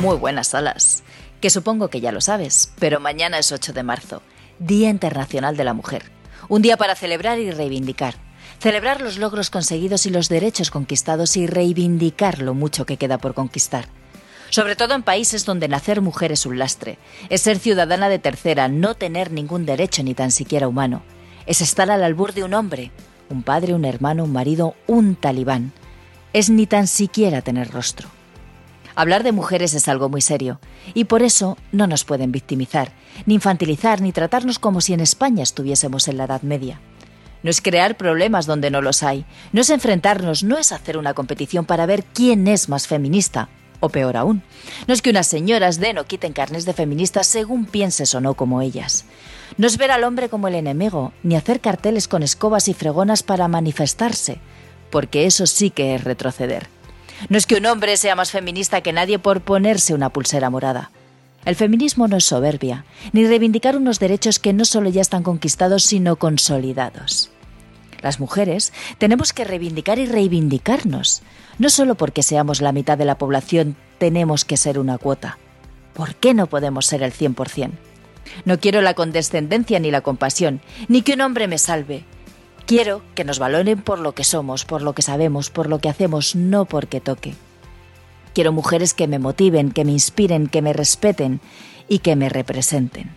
Muy buenas olas. Que supongo que ya lo sabes, pero mañana es 8 de marzo, Día Internacional de la Mujer. Un día para celebrar y reivindicar. Celebrar los logros conseguidos y los derechos conquistados y reivindicar lo mucho que queda por conquistar. Sobre todo en países donde nacer mujer es un lastre. Es ser ciudadana de tercera, no tener ningún derecho ni tan siquiera humano. Es estar al albur de un hombre, un padre, un hermano, un marido, un talibán. Es ni tan siquiera tener rostro. Hablar de mujeres es algo muy serio y por eso no nos pueden victimizar, ni infantilizar, ni tratarnos como si en España estuviésemos en la Edad Media. No es crear problemas donde no los hay, no es enfrentarnos, no es hacer una competición para ver quién es más feminista, o peor aún, no es que unas señoras den o quiten carnes de feministas según pienses o no como ellas. No es ver al hombre como el enemigo, ni hacer carteles con escobas y fregonas para manifestarse, porque eso sí que es retroceder. No es que un hombre sea más feminista que nadie por ponerse una pulsera morada. El feminismo no es soberbia, ni reivindicar unos derechos que no solo ya están conquistados, sino consolidados. Las mujeres tenemos que reivindicar y reivindicarnos. No solo porque seamos la mitad de la población tenemos que ser una cuota. ¿Por qué no podemos ser el 100%? No quiero la condescendencia ni la compasión, ni que un hombre me salve. Quiero que nos valoren por lo que somos, por lo que sabemos, por lo que hacemos, no porque toque. Quiero mujeres que me motiven, que me inspiren, que me respeten y que me representen.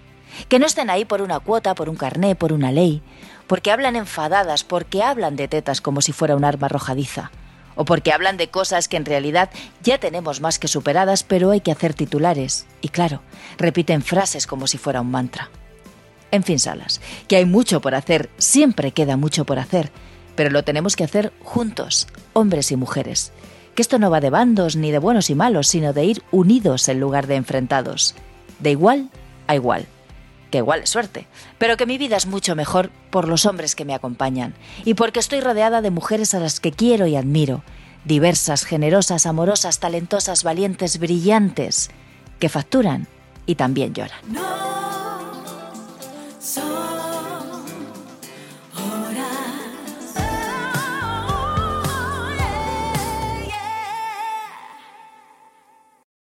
Que no estén ahí por una cuota, por un carné, por una ley, porque hablan enfadadas, porque hablan de tetas como si fuera un arma arrojadiza, o porque hablan de cosas que en realidad ya tenemos más que superadas, pero hay que hacer titulares. Y claro, repiten frases como si fuera un mantra. En fin, Salas, que hay mucho por hacer, siempre queda mucho por hacer, pero lo tenemos que hacer juntos, hombres y mujeres. Que esto no va de bandos ni de buenos y malos, sino de ir unidos en lugar de enfrentados. De igual a igual. Que igual es suerte, pero que mi vida es mucho mejor por los hombres que me acompañan y porque estoy rodeada de mujeres a las que quiero y admiro, diversas, generosas, amorosas, talentosas, valientes, brillantes, que facturan y también lloran. So